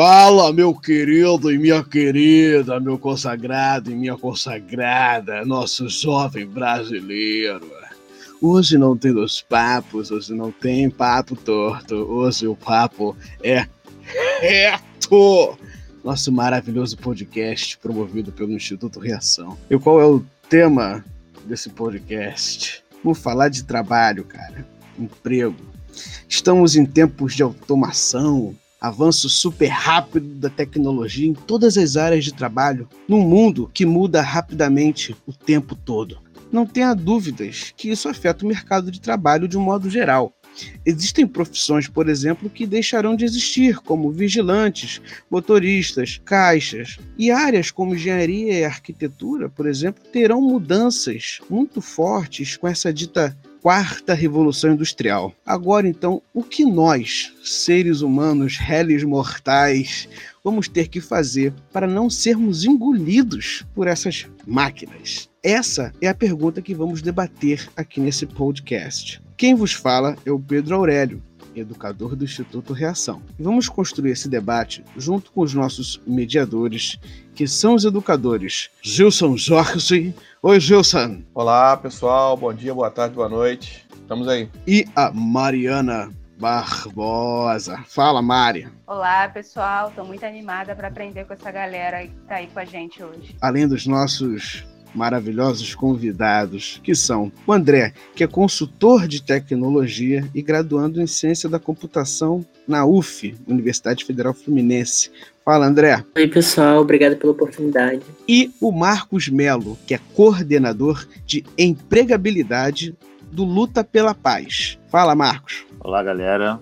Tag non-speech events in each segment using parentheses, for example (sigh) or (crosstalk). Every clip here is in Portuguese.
Fala, meu querido e minha querida, meu consagrado e minha consagrada, nosso jovem brasileiro. Hoje não tem dois papos, hoje não tem papo torto, hoje o papo é reto. Nosso maravilhoso podcast promovido pelo Instituto Reação. E qual é o tema desse podcast? Vamos falar de trabalho, cara. Emprego. Estamos em tempos de automação, avanço super rápido da tecnologia em todas as áreas de trabalho, num mundo que muda rapidamente o tempo todo. Não tenha dúvidas que isso afeta o mercado de trabalho de um modo geral. Existem profissões, por exemplo, que deixarão de existir, como vigilantes, motoristas, caixas, e áreas como engenharia e arquitetura, por exemplo, terão mudanças muito fortes com essa dita quarta revolução industrial. Agora então, o que nós, seres humanos, réis mortais, vamos ter que fazer para não sermos engolidos por essas máquinas? Essa é a pergunta que vamos debater aqui nesse podcast. Quem vos fala é o Pedro Aurélio, educador do Instituto Reação. Vamos construir esse debate junto com os nossos mediadores, que são os educadores Gilson Jorge. Oi, Gilson. Olá, pessoal. Bom dia, boa tarde, boa noite. Estamos aí. E a Mariana Barbosa. Fala, Mari. Olá, pessoal. Estou muito animada para aprender com essa galera que está aí com a gente hoje. Além dos nossos maravilhosos convidados, que são o André, que é consultor de tecnologia e graduando em ciência da computação na UF, Universidade Federal Fluminense. Fala, André. Oi, pessoal, obrigado pela oportunidade. E o Marcos Melo, que é coordenador de empregabilidade do Luta pela Paz. Fala, Marcos. Olá, galera.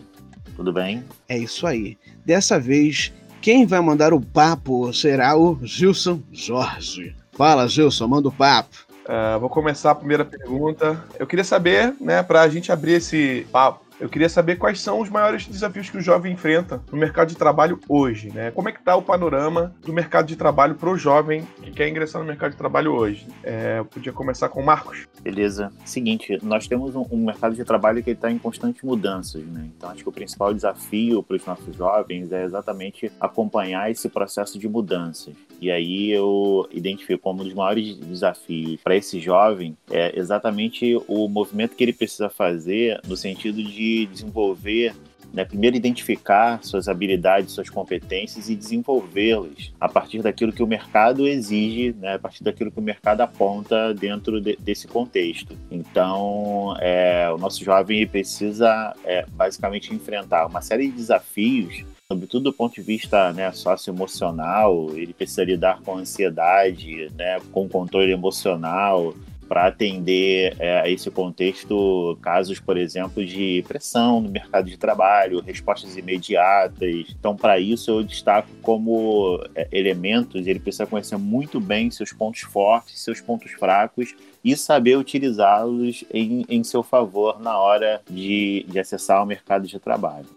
Tudo bem? É isso aí. Dessa vez, quem vai mandar o papo será o Gilson Jorge. Fala, Gilson, manda o papo. Uh, vou começar a primeira pergunta. Eu queria saber, né, para a gente abrir esse papo, eu queria saber quais são os maiores desafios que o jovem enfrenta no mercado de trabalho hoje, né? Como é que está o panorama do mercado de trabalho para o jovem que quer ingressar no mercado de trabalho hoje? É, eu podia começar com o Marcos. Beleza. Seguinte, nós temos um, um mercado de trabalho que está em constantes mudanças, né? Então acho que o principal desafio para os nossos jovens é exatamente acompanhar esse processo de mudanças. E aí eu identifico como um dos maiores desafios para esse jovem é exatamente o movimento que ele precisa fazer no sentido de desenvolver, né, primeiro identificar suas habilidades, suas competências e desenvolvê-las a partir daquilo que o mercado exige, né, a partir daquilo que o mercado aponta dentro de, desse contexto. Então, é, o nosso jovem precisa é, basicamente enfrentar uma série de desafios sobretudo do ponto de vista né, socioemocional, ele precisa lidar com ansiedade, né, com controle emocional, para atender é, a esse contexto casos, por exemplo, de pressão no mercado de trabalho, respostas imediatas. Então, para isso, eu destaco como é, elementos, ele precisa conhecer muito bem seus pontos fortes, seus pontos fracos e saber utilizá-los em, em seu favor na hora de, de acessar o mercado de trabalho.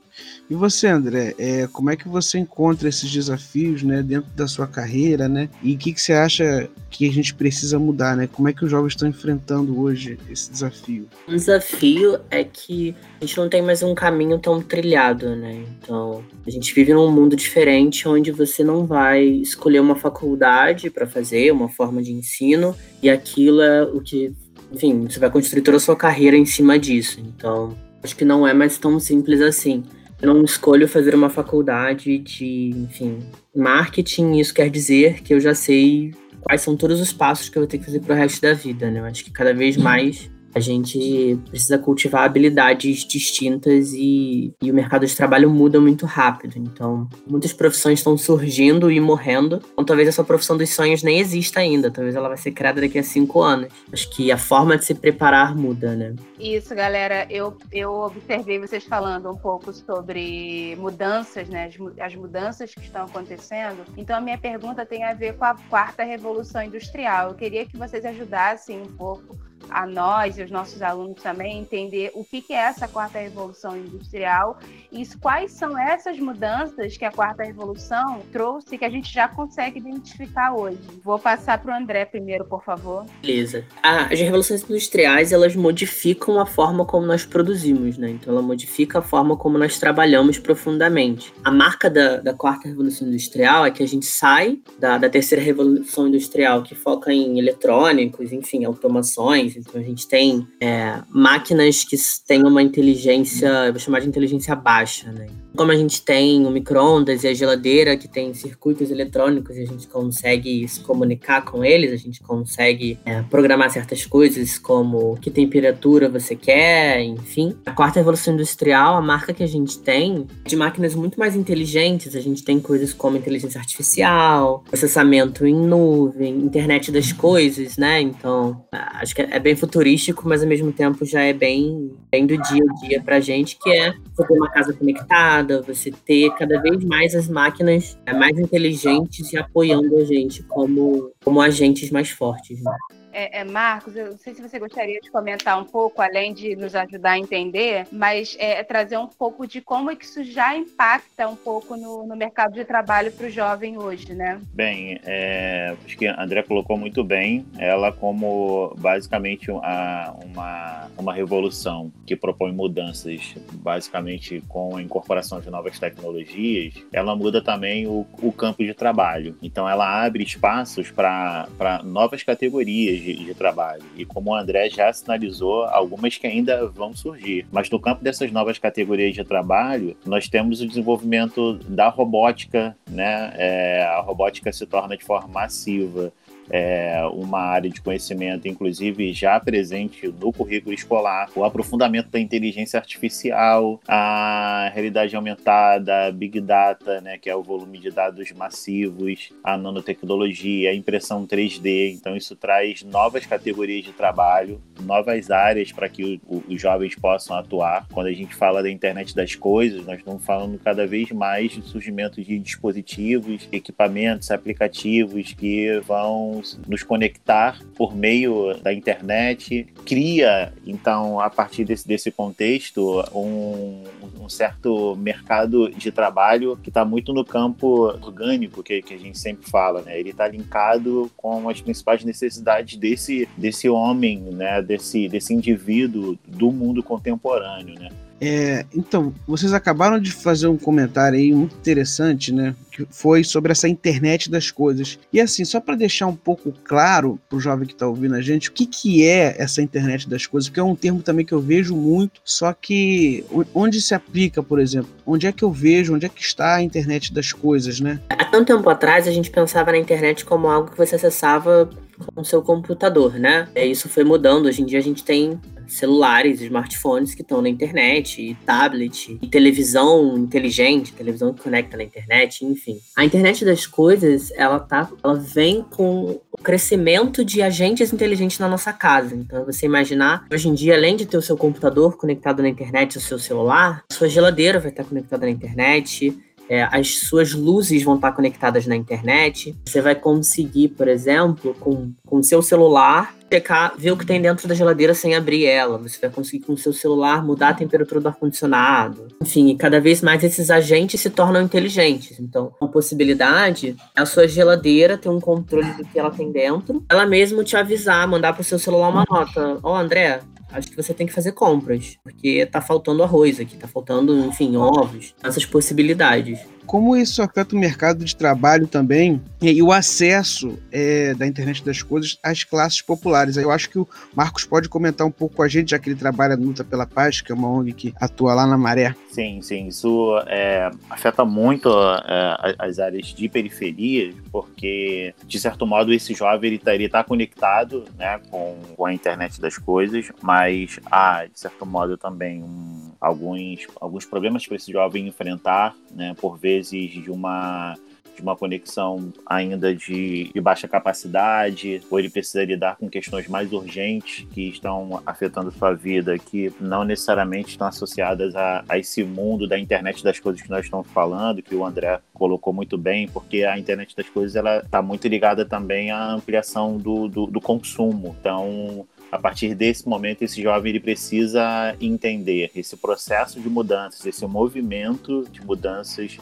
E você, André, é, como é que você encontra esses desafios né, dentro da sua carreira, né? E o que, que você acha que a gente precisa mudar, né? Como é que os jovens estão enfrentando hoje esse desafio? Um desafio é que a gente não tem mais um caminho tão trilhado, né? Então, a gente vive num mundo diferente onde você não vai escolher uma faculdade para fazer, uma forma de ensino, e aquilo é o que, enfim, você vai construir toda a sua carreira em cima disso. Então, acho que não é mais tão simples assim não escolho fazer uma faculdade de, enfim, marketing. Isso quer dizer que eu já sei quais são todos os passos que eu vou ter que fazer pro resto da vida, né? Eu acho que cada vez mais a gente precisa cultivar habilidades distintas e, e o mercado de trabalho muda muito rápido. Então, muitas profissões estão surgindo e morrendo. Então, talvez essa profissão dos sonhos nem exista ainda. Talvez ela vai ser criada daqui a cinco anos. Acho que a forma de se preparar muda, né? Isso, galera. Eu, eu observei vocês falando um pouco sobre mudanças, né? As, as mudanças que estão acontecendo. Então, a minha pergunta tem a ver com a quarta revolução industrial. Eu queria que vocês ajudassem um pouco a nós e os nossos alunos também entender o que, que é essa quarta revolução industrial e quais são essas mudanças que a quarta revolução trouxe que a gente já consegue identificar hoje. Vou passar para o André primeiro, por favor. Beleza. As revoluções industriais elas modificam a forma como nós produzimos, né? Então ela modifica a forma como nós trabalhamos profundamente. A marca da, da quarta revolução industrial é que a gente sai da, da terceira revolução industrial que foca em eletrônicos, enfim, automações então a gente tem é, máquinas que têm uma inteligência, eu vou chamar de inteligência baixa, né? Como a gente tem o micro-ondas e a geladeira que tem circuitos eletrônicos e a gente consegue se comunicar com eles, a gente consegue é, programar certas coisas como que temperatura você quer, enfim. A quarta revolução industrial, a marca que a gente tem de máquinas muito mais inteligentes, a gente tem coisas como inteligência artificial, processamento em nuvem, internet das coisas, né? Então, acho que é bem futurístico, mas ao mesmo tempo já é bem, bem do dia a dia pra gente, que é você ter uma casa conectada, você ter cada vez mais as máquinas é, mais inteligentes e apoiando a gente como, como agentes mais fortes. Né? É, é, Marcos, eu não sei se você gostaria de comentar um pouco, além de nos ajudar a entender, mas é, trazer um pouco de como é que isso já impacta um pouco no, no mercado de trabalho para o jovem hoje, né? Bem, é, acho que a André colocou muito bem ela como basicamente uma, uma, uma revolução que propõe mudanças, basicamente com a incorporação de novas tecnologias, ela muda também o, o campo de trabalho. Então ela abre espaços para novas categorias de, de, trabalho. E como o André já sinalizou, algumas que ainda vão surgir. Mas no campo dessas novas categorias de trabalho, nós temos o desenvolvimento da robótica, né? É, a robótica se torna de forma massiva é, uma área de conhecimento, inclusive já presente no currículo escolar, o aprofundamento da inteligência artificial, a realidade aumentada, Big Data, né, que é o volume de dados massivos, a nanotecnologia, a impressão 3D. Então, isso traz novas categorias de trabalho, novas áreas para que o, os jovens possam atuar. Quando a gente fala da internet das coisas, nós estamos falando cada vez mais de surgimento de dispositivos, equipamentos, aplicativos que vão nos conectar por meio da internet, cria, então, a partir desse, desse contexto, um, um certo mercado de trabalho que está muito no campo orgânico, que, que a gente sempre fala, né? Ele está linkado com as principais necessidades desse, desse homem, né? Desse, desse indivíduo do mundo contemporâneo, né? É, então, vocês acabaram de fazer um comentário aí muito interessante, né? Que foi sobre essa internet das coisas. E assim, só para deixar um pouco claro para o jovem que está ouvindo a gente, o que, que é essa internet das coisas? Porque é um termo também que eu vejo muito, só que onde se aplica, por exemplo? Onde é que eu vejo, onde é que está a internet das coisas, né? Há tanto tempo atrás a gente pensava na internet como algo que você acessava com o seu computador, né? E isso foi mudando. Hoje em dia a gente tem celulares, smartphones que estão na internet, e tablet, e televisão inteligente, televisão que conecta na internet, enfim. A internet das coisas, ela tá, ela vem com o crescimento de agentes inteligentes na nossa casa. Então, você imaginar, hoje em dia, além de ter o seu computador conectado na internet, o seu celular, sua geladeira vai estar conectada na internet, é, as suas luzes vão estar conectadas na internet. Você vai conseguir, por exemplo, com o seu celular, checar, ver o que tem dentro da geladeira sem abrir ela. Você vai conseguir com o seu celular mudar a temperatura do ar-condicionado. Enfim, cada vez mais esses agentes se tornam inteligentes. Então, uma possibilidade é a sua geladeira ter um controle do que ela tem dentro. Ela mesmo te avisar, mandar pro seu celular uma nota. Ó, oh, André, acho que você tem que fazer compras, porque tá faltando arroz aqui, tá faltando, enfim, ovos, essas possibilidades. Como isso afeta o mercado de trabalho também e o acesso é, da internet das coisas às classes populares. Eu acho que o Marcos pode comentar um pouco com a gente, já que ele trabalha no Luta pela Paz, que é uma ONG que atua lá na Maré. Sim, sim, isso é, afeta muito é, as áreas de periferia, porque de certo modo esse jovem está tá conectado né, com, com a internet das coisas, mas há de certo modo também um, alguns, alguns problemas que esse jovem enfrentar, né, por vezes de uma de uma conexão ainda de, de, baixa capacidade, ou ele precisa lidar com questões mais urgentes que estão afetando sua vida, que não necessariamente estão associadas a, a esse mundo da internet das coisas que nós estamos falando, que o André colocou muito bem, porque a internet das coisas ela está muito ligada também à ampliação do, do, do consumo. Então, a partir desse momento, esse jovem ele precisa entender esse processo de mudanças, esse movimento de mudanças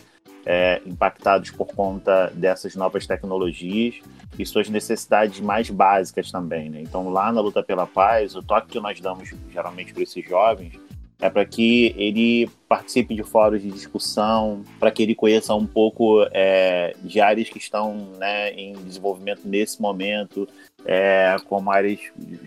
é, impactados por conta dessas novas tecnologias e suas necessidades mais básicas também. Né? Então, lá na luta pela paz, o toque que nós damos geralmente para esses jovens é para que ele participe de fóruns de discussão, para que ele conheça um pouco é, de áreas que estão né, em desenvolvimento nesse momento, é, como áreas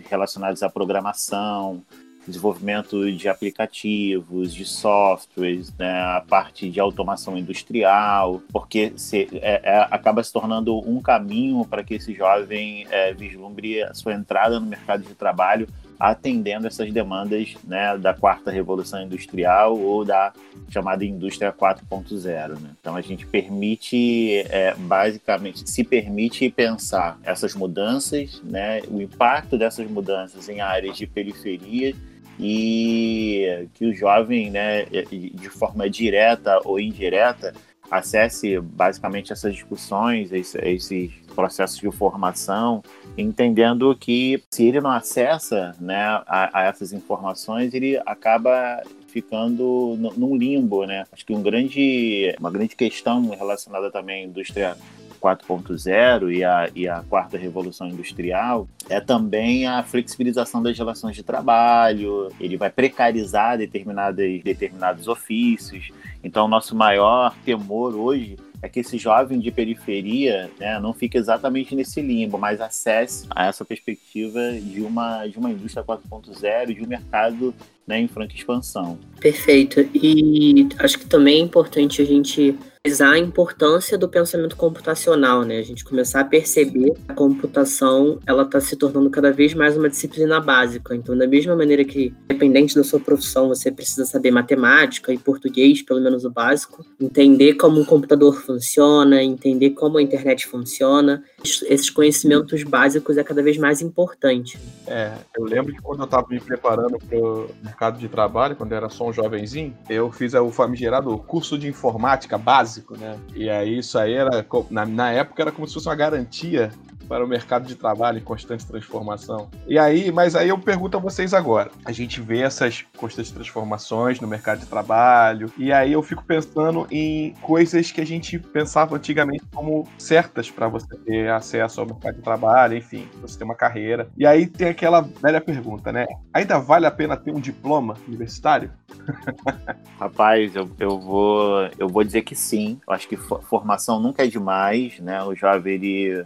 relacionadas à programação, desenvolvimento de aplicativos, de softwares, né, a parte de automação industrial, porque se, é, é, acaba se tornando um caminho para que esse jovem é, vislumbre a sua entrada no mercado de trabalho atendendo essas demandas né, da quarta revolução industrial ou da chamada indústria 4.0. Né? Então a gente permite, é, basicamente, se permite pensar essas mudanças, né, o impacto dessas mudanças em áreas de periferia e que o jovem, né, de forma direta ou indireta, acesse basicamente essas discussões, esses processos de formação, entendendo que se ele não acessa né, a, a essas informações, ele acaba ficando num limbo, né? Acho que um grande, uma grande questão relacionada também à indústria 4.0 e a, e a quarta revolução industrial é também a flexibilização das relações de trabalho, ele vai precarizar determinadas, determinados ofícios. Então, nosso maior temor hoje é que esse jovem de periferia né, não fique exatamente nesse limbo, mas acesse a essa perspectiva de uma, de uma indústria 4.0, de um mercado né, em franca expansão. Perfeito. E acho que também é importante a gente a importância do pensamento computacional, né? A gente começar a perceber que a computação ela está se tornando cada vez mais uma disciplina básica. Então, da mesma maneira que, dependente da sua profissão, você precisa saber matemática e português, pelo menos o básico, entender como um computador funciona, entender como a internet funciona, esses conhecimentos básicos é cada vez mais importante. É, eu lembro que quando eu estava me preparando para mercado de trabalho, quando eu era só um jovenzinho, eu fiz o famigerado curso de informática básico, né? E aí isso aí era, na, na época era como se fosse uma garantia para o mercado de trabalho em constante transformação. E aí, mas aí eu pergunto a vocês agora. A gente vê essas constantes transformações no mercado de trabalho, e aí eu fico pensando em coisas que a gente pensava antigamente como certas para você ter acesso ao mercado de trabalho, enfim, você ter uma carreira. E aí tem aquela velha pergunta, né? Ainda vale a pena ter um diploma universitário? (laughs) Rapaz, eu, eu, vou, eu vou dizer que sim. Eu acho que formação nunca é demais, né? O jovem, ele,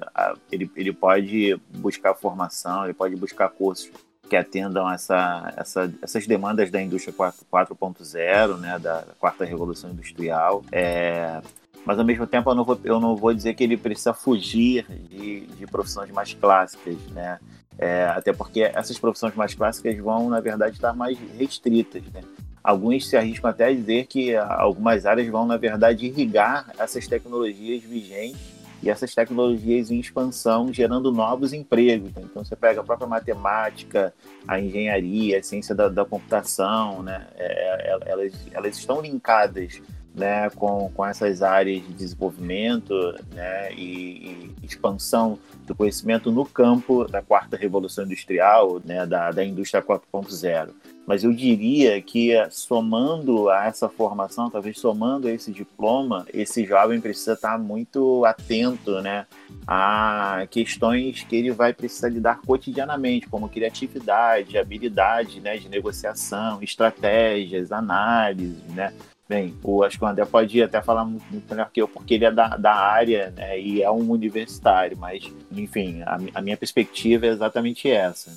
ele, ele pode buscar formação, ele pode buscar cursos que atendam essa, essa, essas demandas da indústria 4.0, né, da quarta revolução industrial. É, mas ao mesmo tempo eu não vou, eu não vou dizer que ele precisa fugir de, de profissões mais clássicas, né? É, até porque essas profissões mais clássicas vão, na verdade, estar mais restritas, né? Alguns se arriscam até a dizer que algumas áreas vão, na verdade, irrigar essas tecnologias vigentes e essas tecnologias em expansão, gerando novos empregos. Né? Então, você pega a própria matemática, a engenharia, a ciência da, da computação, né? É, é elas, elas estão linkadas né, com, com essas áreas de desenvolvimento né, e, e, expansão do conhecimento no campo da quarta revolução industrial, né, da, da indústria 4.0. Mas eu diria que somando a essa formação, talvez somando a esse diploma, esse jovem precisa estar muito atento né, a questões que ele vai precisar lidar cotidianamente, como criatividade, habilidade né, de negociação, estratégias, análise, né, Bem, o, acho que o André pode até falar muito, melhor que eu, porque ele é da, da área né, e é um universitário, mas, enfim, a, a minha perspectiva é exatamente essa.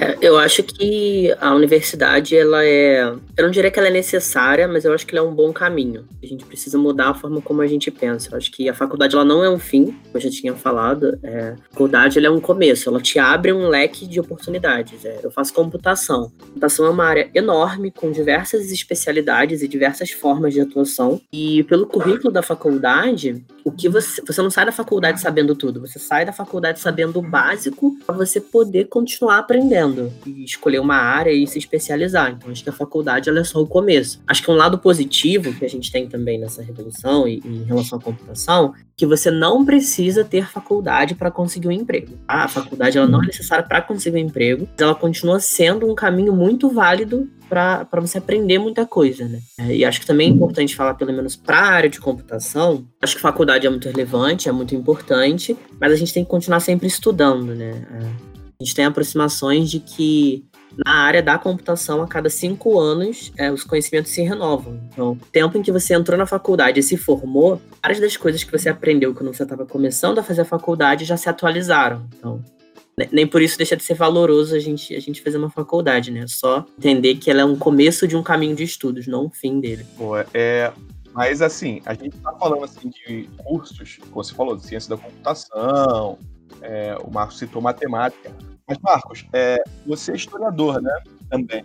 É, eu acho que a universidade, ela é. Eu não diria que ela é necessária, mas eu acho que ela é um bom caminho. A gente precisa mudar a forma como a gente pensa. Eu acho que a faculdade ela não é um fim, como eu já tinha falado. É, a faculdade ela é um começo, ela te abre um leque de oportunidades. É, eu faço computação. Computação é uma área enorme, com diversas especialidades e diversas formas formas de atuação. E pelo currículo da faculdade, o que você, você não sai da faculdade sabendo tudo, você sai da faculdade sabendo o básico para você poder continuar aprendendo e escolher uma área e se especializar. Então acho que a faculdade é só o começo. Acho que um lado positivo que a gente tem também nessa revolução e, e em relação à computação, que você não precisa ter faculdade para conseguir um emprego. Tá? A faculdade ela não é necessária para conseguir um emprego, mas ela continua sendo um caminho muito válido para você aprender muita coisa, né? É, e acho que também é importante falar, pelo menos para a área de computação, acho que faculdade é muito relevante, é muito importante, mas a gente tem que continuar sempre estudando, né? É, a gente tem aproximações de que na área da computação, a cada cinco anos, é, os conhecimentos se renovam. Então, o tempo em que você entrou na faculdade e se formou, várias das coisas que você aprendeu quando você estava começando a fazer a faculdade já se atualizaram. Então, nem por isso deixa de ser valoroso a gente, a gente fazer uma faculdade, né? Só entender que ela é um começo de um caminho de estudos, não um fim dele. Pô, é, mas assim, a gente tá falando assim de cursos, como você falou, de ciência da computação, é, o Marcos citou matemática. Mas, Marcos, é, você é historiador, né? Também.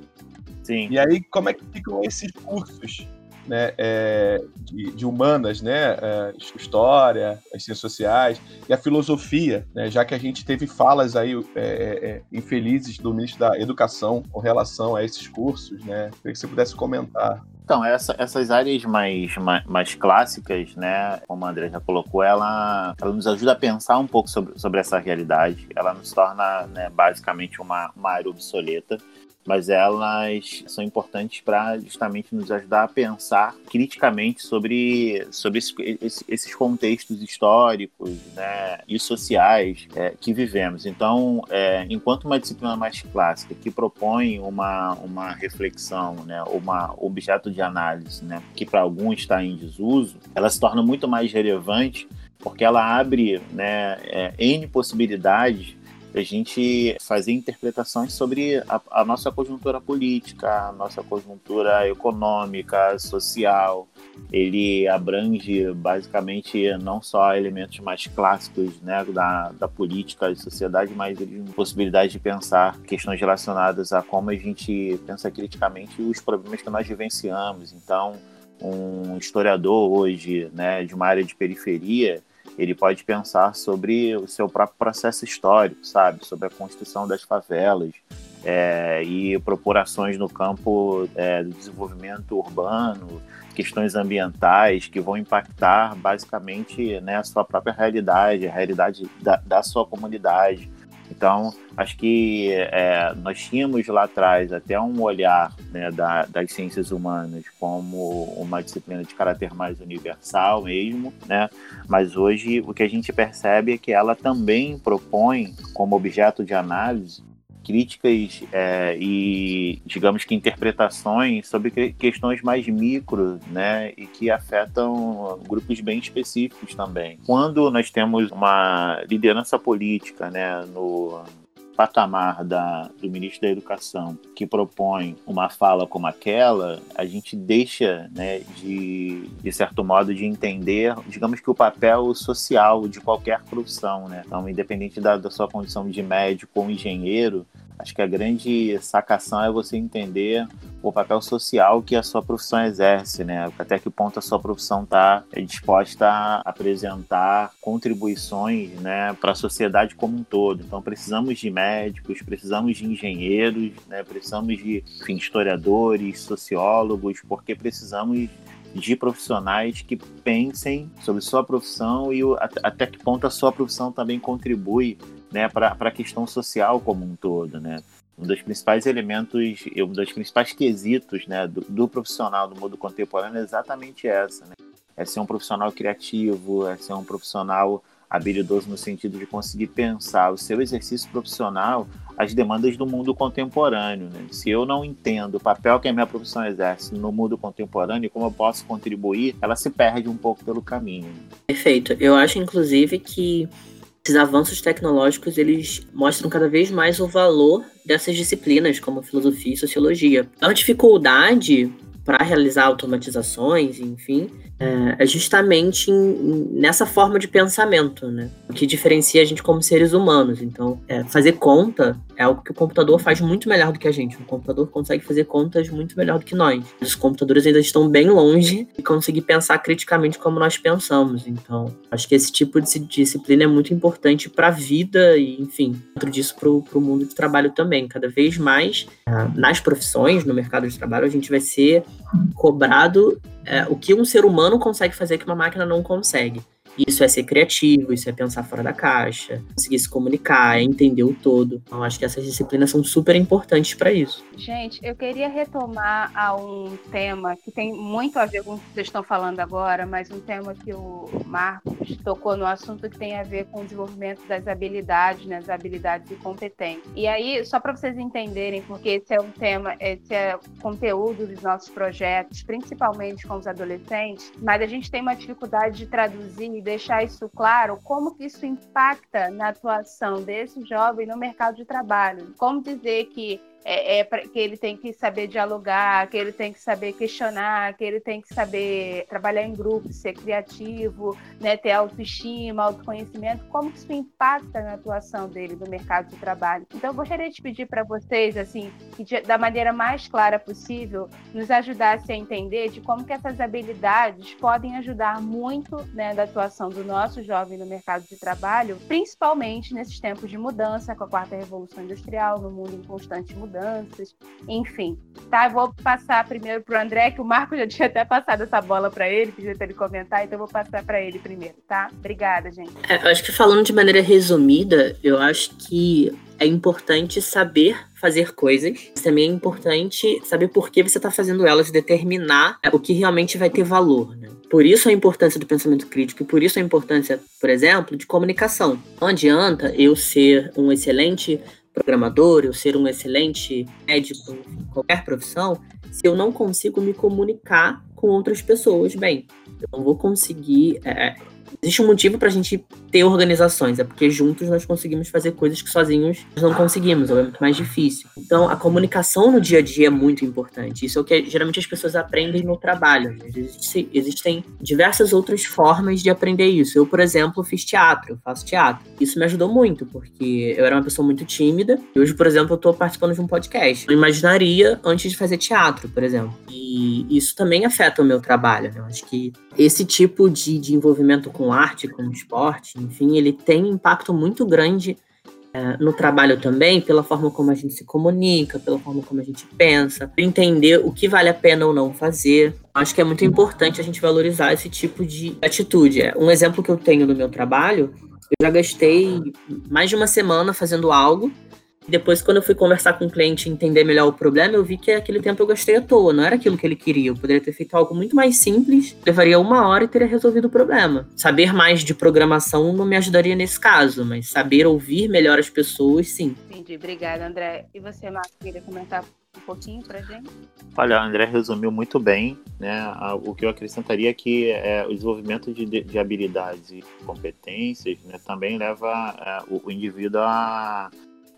Sim. E aí, como é que ficam esses cursos? Né, é, de, de, humanas, né, é, história, as ciências sociais e a filosofia, né, já que a gente teve falas aí é, é, é, infelizes do ministro da Educação com relação a esses cursos, né, queria que você pudesse comentar. Então, essa, essas áreas mais, mais, mais, clássicas, né, como a André já colocou, ela, ela nos ajuda a pensar um pouco sobre, sobre essa realidade. Ela nos torna né, basicamente uma, uma área obsoleta mas elas são importantes para justamente nos ajudar a pensar criticamente sobre, sobre esse, esses contextos históricos né, e sociais é, que vivemos. Então, é, enquanto uma disciplina mais clássica que propõe uma, uma reflexão, né, uma objeto de análise, né, que para alguns está em desuso, ela se torna muito mais relevante porque ela abre né, é, N possibilidades a gente fazer interpretações sobre a, a, nossa conjuntura política, a nossa conjuntura econômica, social. Ele abrange basicamente não só elementos mais clássicos né, da, da política e sociedade, mas ele possibilidade de pensar questões relacionadas a como a gente pensa criticamente os problemas que nós vivenciamos. Então, um historiador hoje né, de uma área de periferia, ele pode pensar sobre o seu próprio processo histórico, sabe? Sobre a construção das favelas é, e propor ações no campo é, do desenvolvimento urbano, questões ambientais que vão impactar basicamente né, a sua própria realidade, a realidade da, da sua comunidade. Então, acho que é, nós tínhamos lá atrás até um olhar né, da, das ciências humanas como uma disciplina de caráter mais universal mesmo, né? mas hoje o que a gente percebe é que ela também propõe como objeto de análise críticas é, e, digamos que, interpretações sobre questões mais micro, né, e que afetam grupos bem específicos também. Quando nós temos uma liderança política, né, no, patamar da, do ministro da Educação que propõe uma fala como aquela, a gente deixa, né, de, de certo modo, de entender, digamos que o papel social de qualquer profissão, né? Então, independente da, da sua condição de médico ou engenheiro, Acho que a grande sacação é você entender o papel social que a sua profissão exerce, né? Até que ponto a sua profissão está disposta a apresentar contribuições, né, para a sociedade como um todo. Então precisamos de médicos, precisamos de engenheiros, né? Precisamos de enfim, historiadores, sociólogos, porque precisamos de profissionais que pensem sobre sua profissão e até que ponto a sua profissão também contribui né, para a questão social como um todo, né? Um dos principais elementos, um dos principais quesitos, né, do, do profissional do mundo contemporâneo é exatamente essa, né? É ser um profissional criativo, é ser um profissional habilidoso no sentido de conseguir pensar o seu exercício profissional às demandas do mundo contemporâneo. Né? Se eu não entendo o papel que a minha profissão exerce no mundo contemporâneo e como eu posso contribuir, ela se perde um pouco pelo caminho. Perfeito. Eu acho, inclusive, que esses avanços tecnológicos eles mostram cada vez mais o valor dessas disciplinas, como filosofia e sociologia. A dificuldade para realizar automatizações, enfim, é, é justamente em, nessa forma de pensamento, né? O que diferencia a gente como seres humanos. Então, é, fazer conta é algo que o computador faz muito melhor do que a gente. O computador consegue fazer contas muito melhor do que nós. Os computadores ainda estão bem longe de conseguir pensar criticamente como nós pensamos. Então, acho que esse tipo de disciplina é muito importante para a vida e, enfim, dentro disso para o mundo de trabalho também. Cada vez mais, é, nas profissões, no mercado de trabalho, a gente vai ser cobrado é, o que um ser humano consegue fazer que uma máquina não consegue. Isso é ser criativo, isso é pensar fora da caixa, conseguir se comunicar, é entender o todo. Então, acho que essas disciplinas são super importantes para isso. Gente, eu queria retomar a um tema que tem muito a ver com o que vocês estão falando agora, mas um tema que o Marcos tocou no assunto que tem a ver com o desenvolvimento das habilidades, né, das habilidades e competências. E aí, só para vocês entenderem, porque esse é um tema, esse é conteúdo dos nossos projetos, principalmente com os adolescentes, mas a gente tem uma dificuldade de traduzir deixar isso claro, como que isso impacta na atuação desse jovem no mercado de trabalho. Como dizer que é, é que ele tem que saber dialogar, que ele tem que saber questionar, que ele tem que saber trabalhar em grupo, ser criativo, né, ter autoestima, autoconhecimento, como que isso impacta na atuação dele no mercado de trabalho. Então, eu gostaria de pedir para vocês, assim, que de, da maneira mais clara possível, nos ajudasse a entender de como que essas habilidades podem ajudar muito né, atuação do nosso jovem no mercado de trabalho, principalmente nesses tempos de mudança, com a quarta revolução industrial, no mundo em constante mudança mudanças, enfim. Tá, eu vou passar primeiro para o André, que o Marco já (laughs) tinha até passado essa bola para ele, pediu para ele comentar, então eu vou passar para ele primeiro, tá? Obrigada, gente. É, eu acho que falando de maneira resumida, eu acho que é importante saber fazer coisas. Também é importante saber por que você está fazendo elas e determinar é, o que realmente vai ter valor. Né? Por isso a importância do pensamento crítico e por isso a importância, por exemplo, de comunicação. Não adianta eu ser um excelente programador, eu ser um excelente médico, qualquer profissão, se eu não consigo me comunicar com outras pessoas bem. Eu não vou conseguir é, Existe um motivo para a gente ter organizações, é porque juntos nós conseguimos fazer coisas que sozinhos nós não conseguimos, ou é muito mais difícil. Então, a comunicação no dia a dia é muito importante. Isso é o que geralmente as pessoas aprendem no trabalho. Né? Existem, diversas outras formas de aprender isso. Eu, por exemplo, fiz teatro, faço teatro. Isso me ajudou muito, porque eu era uma pessoa muito tímida. E hoje, por exemplo, eu estou participando de um podcast. Eu imaginaria antes de fazer teatro, por exemplo. E isso também afeta o meu trabalho. Né? Eu acho que esse tipo de, de envolvimento com arte, com esporte, enfim, ele tem impacto muito grande é, no trabalho também, pela forma como a gente se comunica, pela forma como a gente pensa, entender o que vale a pena ou não fazer. Acho que é muito importante a gente valorizar esse tipo de atitude. É, um exemplo que eu tenho no meu trabalho, eu já gastei mais de uma semana fazendo algo depois, quando eu fui conversar com o cliente e entender melhor o problema, eu vi que aquele tempo eu gastei à toa, não era aquilo que ele queria. Eu poderia ter feito algo muito mais simples, levaria uma hora e teria resolvido o problema. Saber mais de programação não me ajudaria nesse caso, mas saber ouvir melhor as pessoas, sim. Entendi, obrigada, André. E você, Marcos, queria comentar um pouquinho pra gente? Olha, o André resumiu muito bem, né? O que eu acrescentaria é que é, o desenvolvimento de, de habilidades e competências né, também leva é, o, o indivíduo a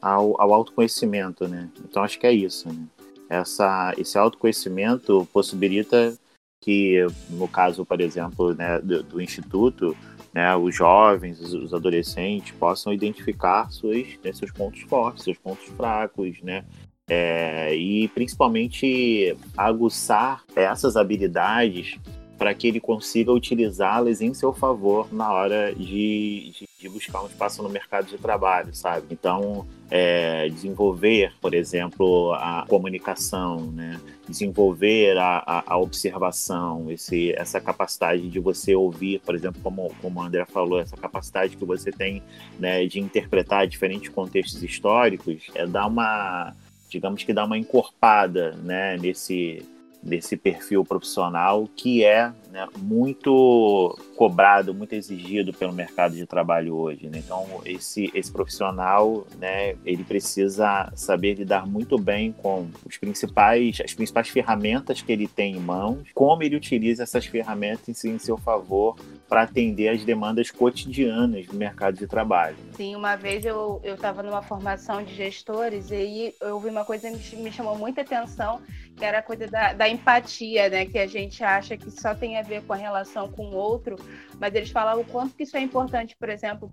ao, ao autoconhecimento, né? Então acho que é isso, né? Essa, esse autoconhecimento possibilita que, no caso, por exemplo, né, do, do Instituto, né, os jovens, os, os, adolescentes possam identificar suas, né, seus pontos fortes, seus pontos fracos, né? É, e principalmente aguçar essas habilidades para que ele consiga utilizá-las em seu favor na hora de, de, de, buscar um espaço no mercado de trabalho, sabe? Então, é, desenvolver, por exemplo, a comunicação, né? desenvolver a, a, a, observação, esse, essa capacidade de você ouvir, por exemplo, como, como o André falou, essa capacidade que você tem né, de interpretar diferentes contextos históricos, é dar uma, digamos que dar uma encorpada né, nesse desse perfil profissional que é né, muito cobrado, muito exigido pelo mercado de trabalho hoje. Né? Então, esse, esse profissional, né, ele precisa saber lidar muito bem com os principais, as principais ferramentas que ele tem em mãos, como ele utiliza essas ferramentas em seu favor para atender as demandas cotidianas do mercado de trabalho. Sim, uma vez eu estava numa formação de gestores e aí eu ouvi uma coisa que me chamou muita atenção, que era a coisa da, da empatia, né? Que a gente acha que só tem a ver com a relação com o outro, mas eles falavam o quanto que isso é importante, por exemplo,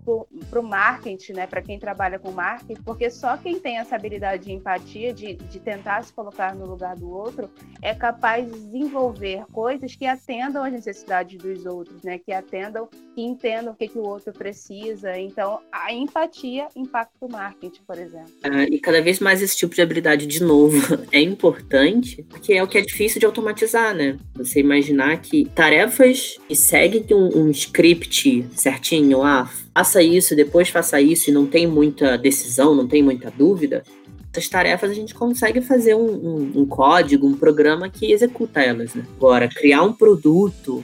para o marketing, né? Para quem trabalha com marketing, porque só quem tem essa habilidade de empatia, de, de tentar se colocar no lugar do outro, é capaz de desenvolver coisas que atendam às necessidades dos outros, né? Que atendam e entendam o que, que o outro precisa. Então, a empatia impacta o marketing, por exemplo. Ah, e cada vez mais esse tipo de habilidade, de novo, (laughs) é importante, porque é o que é difícil de automatizar, né? Você imaginar que tarefas que seguem um, um script certinho, ah, faça isso, depois faça isso, e não tem muita decisão, não tem muita dúvida, essas tarefas a gente consegue fazer um, um, um código, um programa que executa elas. Né? Agora, criar um produto,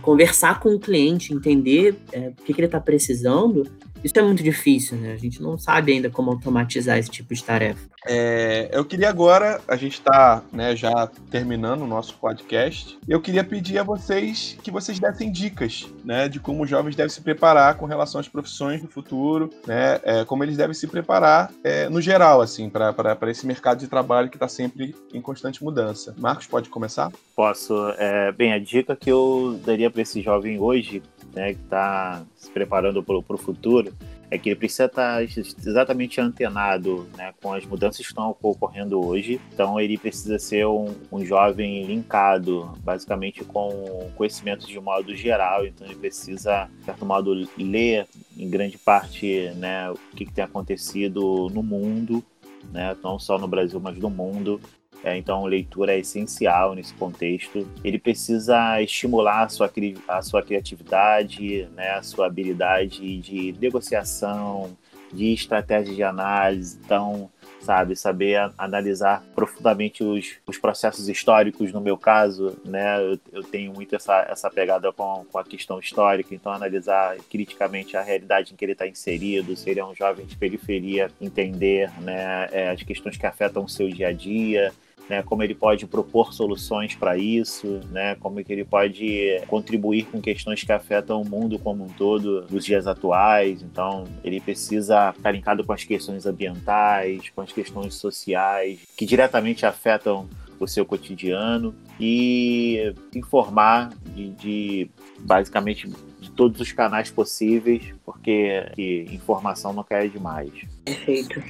conversar com o cliente, entender é, o que, que ele está precisando, isso é muito difícil, né? A gente não sabe ainda como automatizar esse tipo de tarefa. É, eu queria agora, a gente está né, já terminando o nosso podcast, eu queria pedir a vocês que vocês dessem dicas né, de como os jovens devem se preparar com relação às profissões do futuro, né, é, como eles devem se preparar é, no geral, assim, para esse mercado de trabalho que está sempre em constante mudança. Marcos, pode começar? Posso. É, bem, a dica que eu daria para esse jovem hoje né, que está se preparando para o futuro, é que ele precisa estar tá exatamente antenado né, com as mudanças que estão ocorrendo hoje. Então, ele precisa ser um, um jovem linkado, basicamente, com conhecimentos de modo geral. Então, ele precisa, de certo modo, ler em grande parte né, o que, que tem acontecido no mundo, né, não só no Brasil, mas no mundo. É, então, leitura é essencial nesse contexto. Ele precisa estimular a sua, a sua criatividade, né, a sua habilidade de negociação, de estratégia de análise. Então, sabe, saber analisar profundamente os, os processos históricos, no meu caso, né, eu, eu tenho muito essa, essa pegada com, com a questão histórica, então analisar criticamente a realidade em que ele está inserido, se ele é um jovem de periferia, entender né, é, as questões que afetam o seu dia a dia, né, como ele pode propor soluções para isso, né, como que ele pode contribuir com questões que afetam o mundo como um todo nos dias atuais. Então, ele precisa estar linkado com as questões ambientais, com as questões sociais, que diretamente afetam o seu cotidiano e informar de, de basicamente de todos os canais possíveis, porque informação não quer demais. Perfeito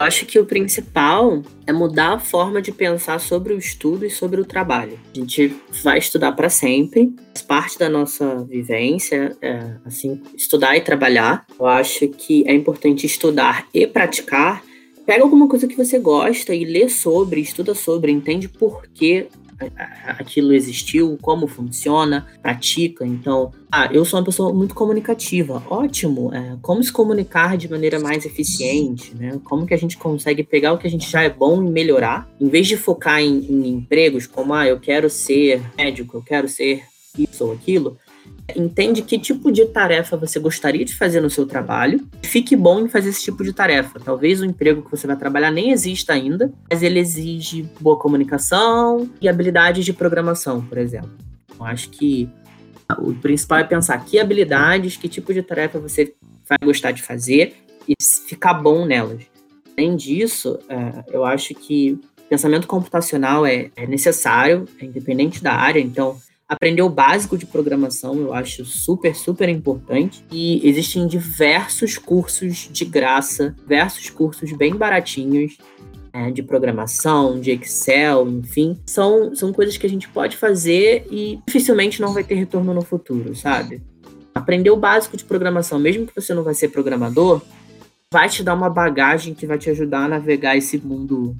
acho que o principal é mudar a forma de pensar sobre o estudo e sobre o trabalho. A gente vai estudar para sempre, faz parte da nossa vivência, é, assim, estudar e trabalhar. Eu acho que é importante estudar e praticar. Pega alguma coisa que você gosta e lê sobre, estuda sobre, entende por que aquilo existiu, como funciona, pratica. Então, ah, eu sou uma pessoa muito comunicativa. Ótimo. É, como se comunicar de maneira mais eficiente, né? Como que a gente consegue pegar o que a gente já é bom e melhorar, em vez de focar em, em empregos como, ah, eu quero ser médico, eu quero ser isso ou aquilo, entende que tipo de tarefa você gostaria de fazer no seu trabalho, fique bom em fazer esse tipo de tarefa. Talvez o emprego que você vai trabalhar nem exista ainda, mas ele exige boa comunicação e habilidade de programação, por exemplo. Eu acho que o principal é pensar que habilidades, que tipo de tarefa você vai gostar de fazer e ficar bom nelas. Além disso, é, eu acho que pensamento computacional é, é necessário, é independente da área, então aprender o básico de programação, eu acho super, super importante. E existem diversos cursos de graça, diversos cursos bem baratinhos é, de programação, de Excel, enfim. São, são coisas que a gente pode fazer e dificilmente não vai ter retorno no futuro, sabe? Aprender o básico de programação, mesmo que você não vai ser programador, vai te dar uma bagagem que vai te ajudar a navegar esse mundo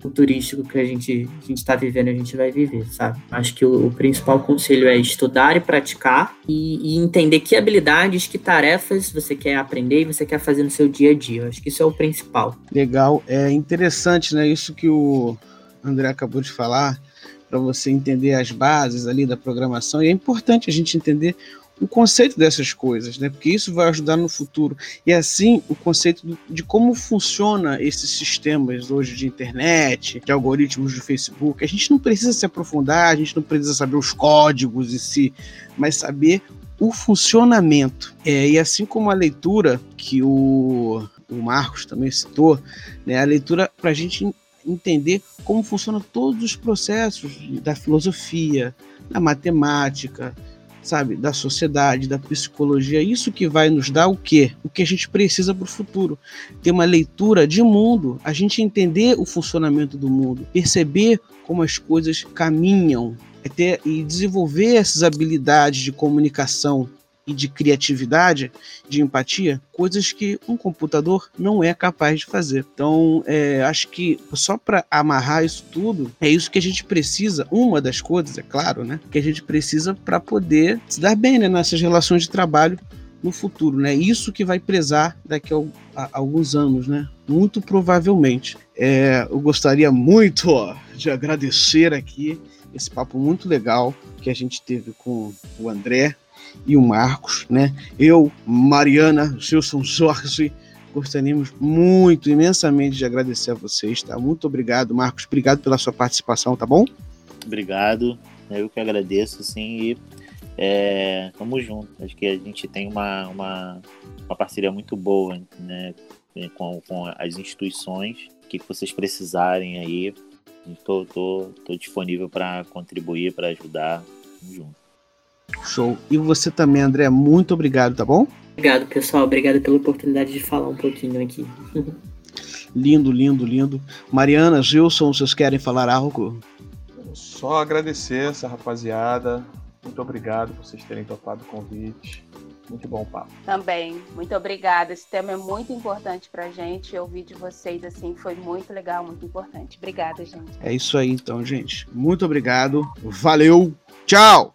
futurístico que a gente a gente está vivendo, a gente vai viver, sabe? Acho que o, o principal conselho é estudar e praticar e, e, entender que habilidades, que tarefas você quer aprender e você quer fazer no seu dia a dia. Acho que isso é o principal. Legal, é interessante, né? Isso que o André acabou de falar para você entender as bases ali da programação. E é importante a gente entender o conceito dessas coisas, né? Porque isso vai ajudar no futuro. E assim, o conceito de como funciona esses sistemas hoje de internet, de algoritmos do Facebook. A gente não precisa se aprofundar, a gente não precisa saber os códigos em si, mas saber o funcionamento. É, e assim como a leitura que o, o Marcos também citou, né? A leitura para a gente entender como funcionam todos os processos da filosofia, da matemática, sabe, da sociedade, da psicologia, isso que vai nos dar o quê? O que a gente precisa para o futuro. Ter uma leitura de mundo, a gente entender o funcionamento do mundo, perceber como as coisas caminham, é ter, e desenvolver essas habilidades de comunicação e de criatividade, de empatia, coisas que um computador não é capaz de fazer. Então, é, acho que só para amarrar isso tudo, é isso que a gente precisa, uma das coisas, é claro, né, que a gente precisa para poder se dar bem né, nessas relações de trabalho no futuro, né? Isso que vai prezar daqui a, alguns anos, né? Muito provavelmente. É, eu gostaria muito ó, de agradecer aqui esse papo muito legal que a gente teve com o André, e o Marcos, né? Eu, Mariana, Gilson Jorge, gostaríamos muito, imensamente de agradecer a vocês, tá? Muito obrigado, Marcos. Obrigado pela sua participação, tá bom? Obrigado. Eu que agradeço, sim, e é, tamo junto. Acho que a gente tem uma, uma, uma parceria muito boa, né? Com, com as instituições. O que vocês precisarem aí, estou disponível para contribuir, para ajudar. Tamo junto. Show. E você também, André, muito obrigado, tá bom? Obrigado, pessoal. Obrigado pela oportunidade de falar um pouquinho aqui. (laughs) lindo, lindo, lindo. Mariana, Gilson, vocês querem falar algo? Só agradecer essa rapaziada. Muito obrigado por vocês terem topado o convite. Muito bom papo. Também, muito obrigada. Esse tema é muito importante pra gente. Ouvir de vocês assim foi muito legal, muito importante. Obrigada, gente. É isso aí, então, gente. Muito obrigado. Valeu. Tchau.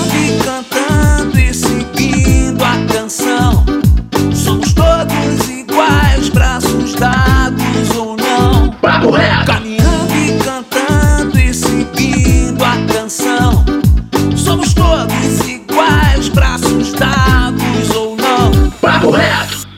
cantando e seguindo a canção. Somos todos iguais, braços dados ou não. Papo reto!